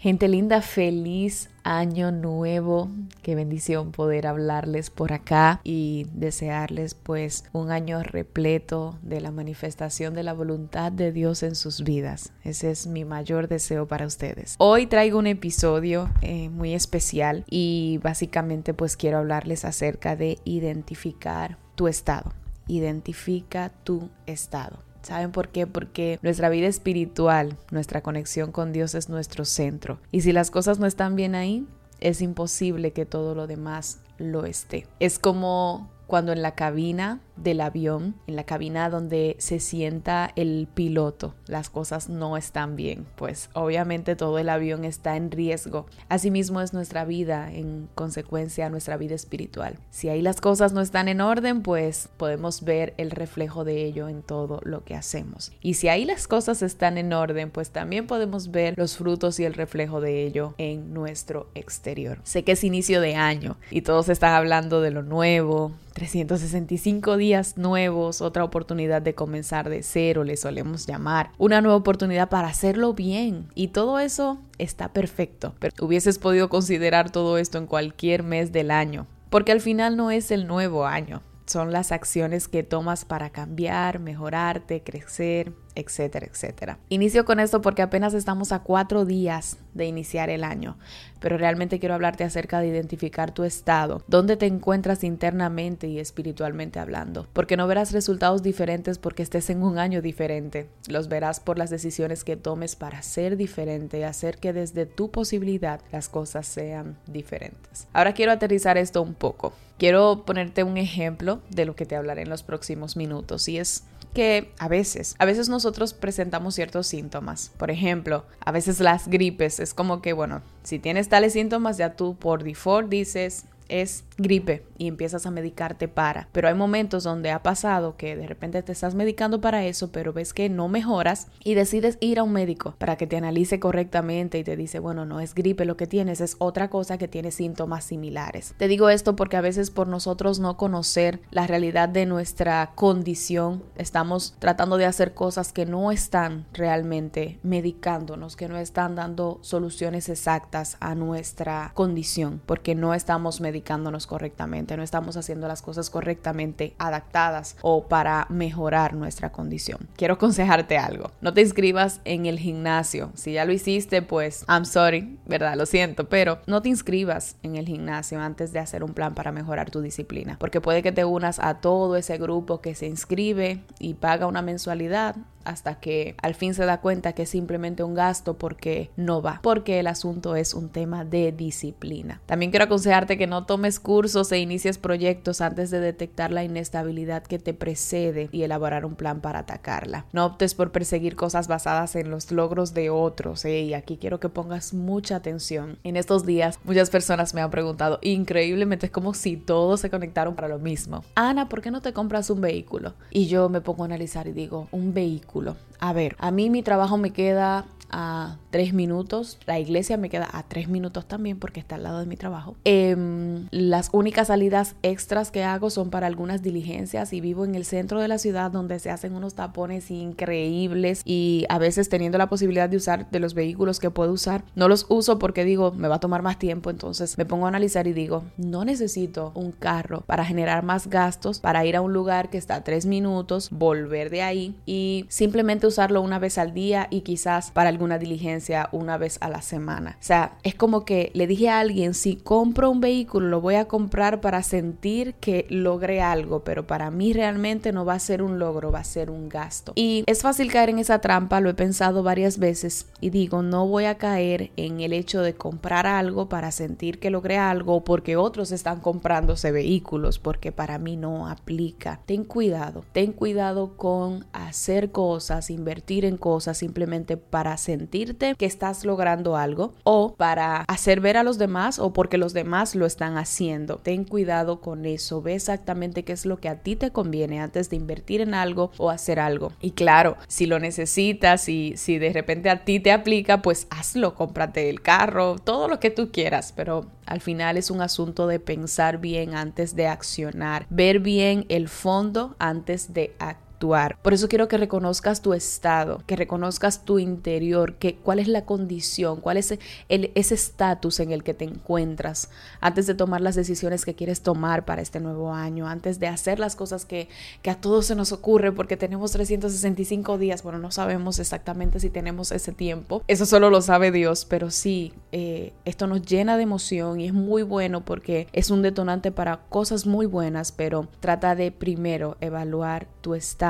Gente linda, feliz año nuevo. Qué bendición poder hablarles por acá y desearles pues un año repleto de la manifestación de la voluntad de Dios en sus vidas. Ese es mi mayor deseo para ustedes. Hoy traigo un episodio eh, muy especial y básicamente pues quiero hablarles acerca de identificar tu estado. Identifica tu estado. ¿Saben por qué? Porque nuestra vida espiritual, nuestra conexión con Dios es nuestro centro. Y si las cosas no están bien ahí, es imposible que todo lo demás lo esté. Es como cuando en la cabina del avión, en la cabina donde se sienta el piloto, las cosas no están bien, pues obviamente todo el avión está en riesgo. Asimismo es nuestra vida, en consecuencia nuestra vida espiritual. Si ahí las cosas no están en orden, pues podemos ver el reflejo de ello en todo lo que hacemos. Y si ahí las cosas están en orden, pues también podemos ver los frutos y el reflejo de ello en nuestro exterior. Sé que es inicio de año y todos están hablando de lo nuevo, 365 días nuevos, otra oportunidad de comenzar de cero, le solemos llamar, una nueva oportunidad para hacerlo bien. Y todo eso está perfecto, pero hubieses podido considerar todo esto en cualquier mes del año, porque al final no es el nuevo año, son las acciones que tomas para cambiar, mejorarte, crecer, etcétera, etcétera. Inicio con esto porque apenas estamos a cuatro días de iniciar el año, pero realmente quiero hablarte acerca de identificar tu estado, dónde te encuentras internamente y espiritualmente hablando, porque no verás resultados diferentes porque estés en un año diferente, los verás por las decisiones que tomes para ser diferente y hacer que desde tu posibilidad las cosas sean diferentes. Ahora quiero aterrizar esto un poco. Quiero ponerte un ejemplo de lo que te hablaré en los próximos minutos y es que a veces, a veces nosotros presentamos ciertos síntomas. Por ejemplo, a veces las gripes es como que, bueno, si tienes tales síntomas ya tú por default dices, es gripe y empiezas a medicarte para. Pero hay momentos donde ha pasado que de repente te estás medicando para eso, pero ves que no mejoras y decides ir a un médico para que te analice correctamente y te dice, bueno, no es gripe lo que tienes, es otra cosa que tiene síntomas similares. Te digo esto porque a veces por nosotros no conocer la realidad de nuestra condición, estamos tratando de hacer cosas que no están realmente medicándonos, que no están dando soluciones exactas a nuestra condición, porque no estamos medicando correctamente, no estamos haciendo las cosas correctamente adaptadas o para mejorar nuestra condición. Quiero aconsejarte algo, no te inscribas en el gimnasio, si ya lo hiciste pues I'm sorry, ¿verdad? Lo siento, pero no te inscribas en el gimnasio antes de hacer un plan para mejorar tu disciplina, porque puede que te unas a todo ese grupo que se inscribe y paga una mensualidad hasta que al fin se da cuenta que es simplemente un gasto porque no va, porque el asunto es un tema de disciplina. También quiero aconsejarte que no tomes cursos e inicies proyectos antes de detectar la inestabilidad que te precede y elaborar un plan para atacarla. No optes por perseguir cosas basadas en los logros de otros, ¿eh? y aquí quiero que pongas mucha atención. En estos días muchas personas me han preguntado, increíblemente es como si todos se conectaron para lo mismo. Ana, ¿por qué no te compras un vehículo? Y yo me pongo a analizar y digo, un vehículo a ver, a mí mi trabajo me queda a tres minutos. La iglesia me queda a tres minutos también porque está al lado de mi trabajo. Em, las únicas salidas extras que hago son para algunas diligencias y vivo en el centro de la ciudad donde se hacen unos tapones increíbles y a veces teniendo la posibilidad de usar de los vehículos que puedo usar, no los uso porque digo, me va a tomar más tiempo, entonces me pongo a analizar y digo, no necesito un carro para generar más gastos, para ir a un lugar que está a tres minutos, volver de ahí y simplemente usarlo una vez al día y quizás para alguna diligencia una vez a la semana. O sea, es como que le dije a alguien, si compro un vehículo, lo voy a comprar para sentir que logré algo, pero para mí realmente no va a ser un logro, va a ser un gasto. Y es fácil caer en esa trampa, lo he pensado varias veces y digo, no voy a caer en el hecho de comprar algo para sentir que logré algo porque otros están comprándose vehículos, porque para mí no aplica. Ten cuidado, ten cuidado con hacer cosas, invertir en cosas simplemente para sentirte que estás logrando algo o para hacer ver a los demás o porque los demás lo están haciendo. Ten cuidado con eso, ve exactamente qué es lo que a ti te conviene antes de invertir en algo o hacer algo. Y claro, si lo necesitas y si de repente a ti te aplica, pues hazlo, cómprate el carro, todo lo que tú quieras, pero al final es un asunto de pensar bien antes de accionar, ver bien el fondo antes de actuar Por eso quiero que reconozcas tu estado, que reconozcas tu interior, que cuál es la condición, cuál es ese estatus en el que te encuentras antes de tomar las decisiones que quieres tomar para este nuevo año, antes de hacer las cosas que, que a todos se nos ocurre porque tenemos 365 días. Bueno, no sabemos exactamente si tenemos ese tiempo. Eso solo lo sabe Dios, pero sí, eh, esto nos llena de emoción y es muy bueno porque es un detonante para cosas muy buenas, pero trata de primero evaluar tu estado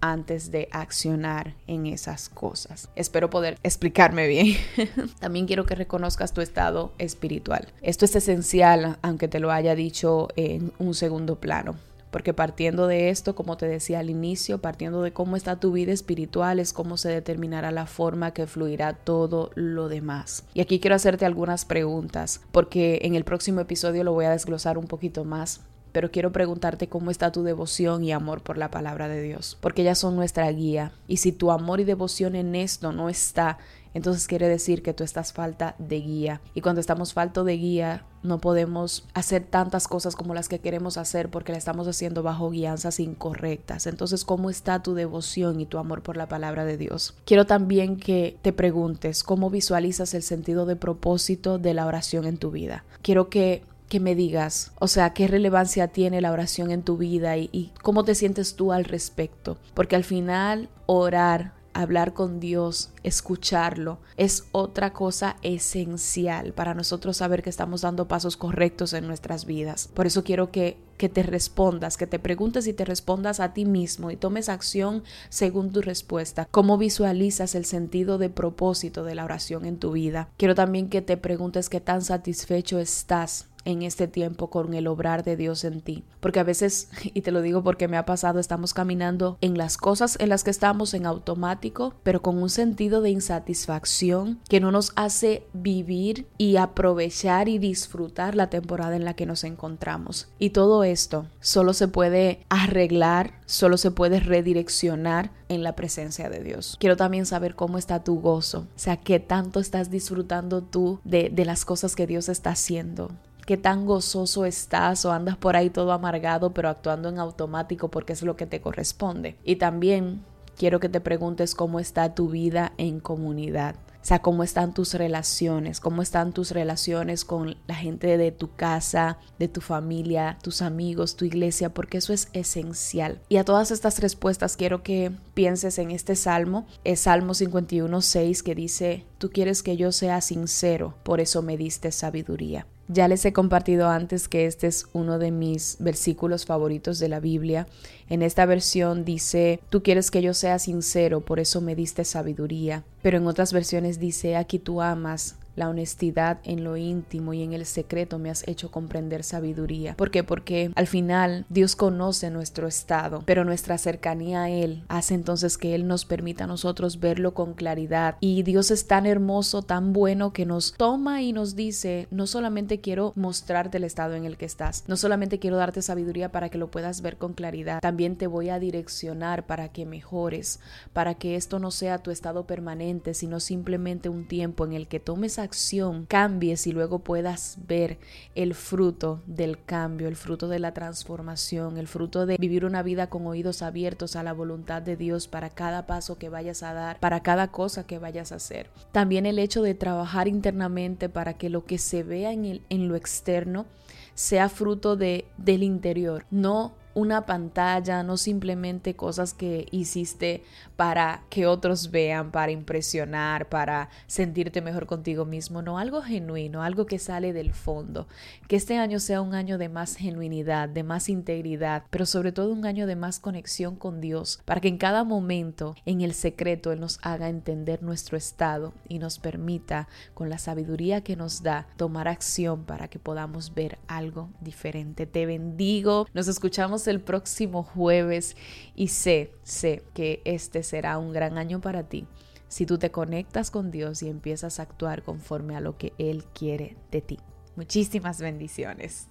antes de accionar en esas cosas. Espero poder explicarme bien. También quiero que reconozcas tu estado espiritual. Esto es esencial, aunque te lo haya dicho en un segundo plano. Porque partiendo de esto, como te decía al inicio, partiendo de cómo está tu vida espiritual, es cómo se determinará la forma que fluirá todo lo demás. Y aquí quiero hacerte algunas preguntas, porque en el próximo episodio lo voy a desglosar un poquito más pero quiero preguntarte cómo está tu devoción y amor por la palabra de Dios, porque ellas son nuestra guía. Y si tu amor y devoción en esto no está, entonces quiere decir que tú estás falta de guía. Y cuando estamos falto de guía, no podemos hacer tantas cosas como las que queremos hacer porque la estamos haciendo bajo guianzas incorrectas. Entonces, ¿cómo está tu devoción y tu amor por la palabra de Dios? Quiero también que te preguntes cómo visualizas el sentido de propósito de la oración en tu vida. Quiero que que me digas, o sea, qué relevancia tiene la oración en tu vida y, cómo te sientes tú al respecto. Porque al final orar hablar con Dios, escucharlo, es otra cosa esencial para nosotros saber que estamos dando pasos correctos en nuestras vidas. Por eso quiero que, que te respondas, que te preguntes y te respondas a ti mismo y tomes acción según tu respuesta. ¿Cómo visualizas el sentido de propósito de la oración en tu vida? Quiero también que te preguntes qué tan satisfecho estás en este tiempo con el obrar de Dios en ti. Porque a veces, y te lo digo porque me ha pasado, estamos caminando en las cosas en las que estamos en automático, pero con un sentido de insatisfacción que no nos hace vivir y aprovechar y disfrutar la temporada en la que nos encontramos. Y todo esto solo se puede arreglar, solo se puede redireccionar en la presencia de Dios. Quiero también saber cómo está tu gozo, o sea, qué tanto estás disfrutando tú de, de las cosas que Dios está haciendo qué tan gozoso estás o andas por ahí todo amargado pero actuando en automático porque es lo que te corresponde. Y también quiero que te preguntes cómo está tu vida en comunidad. O sea, cómo están tus relaciones, cómo están tus relaciones con la gente de tu casa, de tu familia, tus amigos, tu iglesia, porque eso es esencial. Y a todas estas respuestas quiero que pienses en este salmo, es Salmo 51, 6, que dice, tú quieres que yo sea sincero, por eso me diste sabiduría. Ya les he compartido antes que este es uno de mis versículos favoritos de la Biblia. En esta versión dice, tú quieres que yo sea sincero, por eso me diste sabiduría. Pero en otras versiones dice, aquí tú amas, la honestidad en lo íntimo y en el secreto me has hecho comprender sabiduría. ¿Por qué? Porque al final Dios conoce nuestro estado, pero nuestra cercanía a Él hace entonces que Él nos permita a nosotros verlo con claridad. Y Dios es tan hermoso, tan bueno que nos toma y nos dice, no solamente quiero mostrarte el estado en el que estás, no solamente quiero darte sabiduría para que lo puedas ver con claridad, también te voy a direccionar para que mejores, para que esto no sea tu estado permanente, sino simplemente un tiempo en el que tomes acción cambies y luego puedas ver el fruto del cambio, el fruto de la transformación, el fruto de vivir una vida con oídos abiertos a la voluntad de Dios para cada paso que vayas a dar, para cada cosa que vayas a hacer. También el hecho de trabajar internamente para que lo que se vea en, el, en lo externo sea fruto de, del interior, no una pantalla, no simplemente cosas que hiciste para que otros vean, para impresionar, para sentirte mejor contigo mismo, no, algo genuino, algo que sale del fondo. Que este año sea un año de más genuinidad, de más integridad, pero sobre todo un año de más conexión con Dios, para que en cada momento, en el secreto, Él nos haga entender nuestro estado y nos permita, con la sabiduría que nos da, tomar acción para que podamos ver algo diferente. Te bendigo, nos escuchamos el próximo jueves y sé, sé que este será un gran año para ti si tú te conectas con Dios y empiezas a actuar conforme a lo que Él quiere de ti. Muchísimas bendiciones.